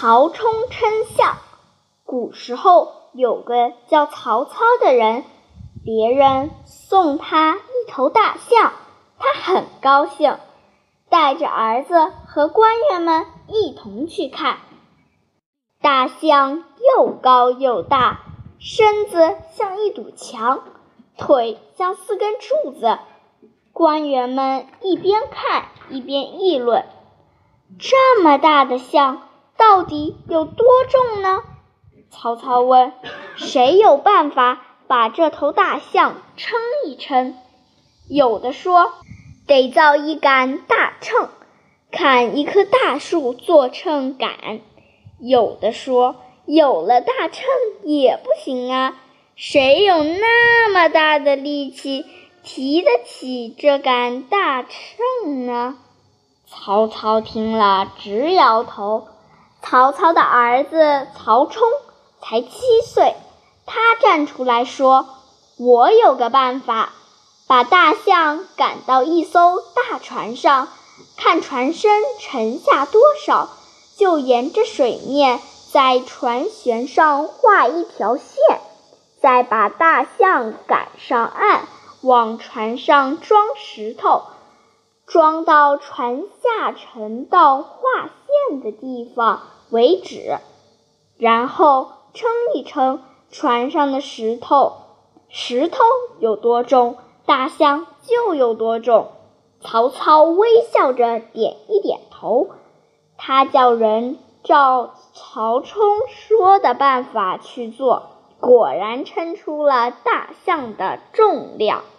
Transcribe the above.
曹冲称象。古时候有个叫曹操的人，别人送他一头大象，他很高兴，带着儿子和官员们一同去看。大象又高又大，身子像一堵墙，腿像四根柱子。官员们一边看一边议论：“这么大的象，到底有多重呢？”曹操问：“谁有办法把这头大象称一称？”有的说：“得造一杆大秤，砍一棵大树做秤杆。”有的说：“有了大秤也不行啊，谁有那么大的力气提得起这杆大秤呢？”曹操听了直摇头。曹操的儿子曹冲。才七岁，他站出来说：“我有个办法，把大象赶到一艘大船上，看船身沉下多少，就沿着水面在船舷上画一条线，再把大象赶上岸，往船上装石头，装到船下沉到画的地方为止，然后。”称一称船上的石头，石头有多重，大象就有多重。曹操微笑着点一点头，他叫人照曹冲说的办法去做，果然称出了大象的重量。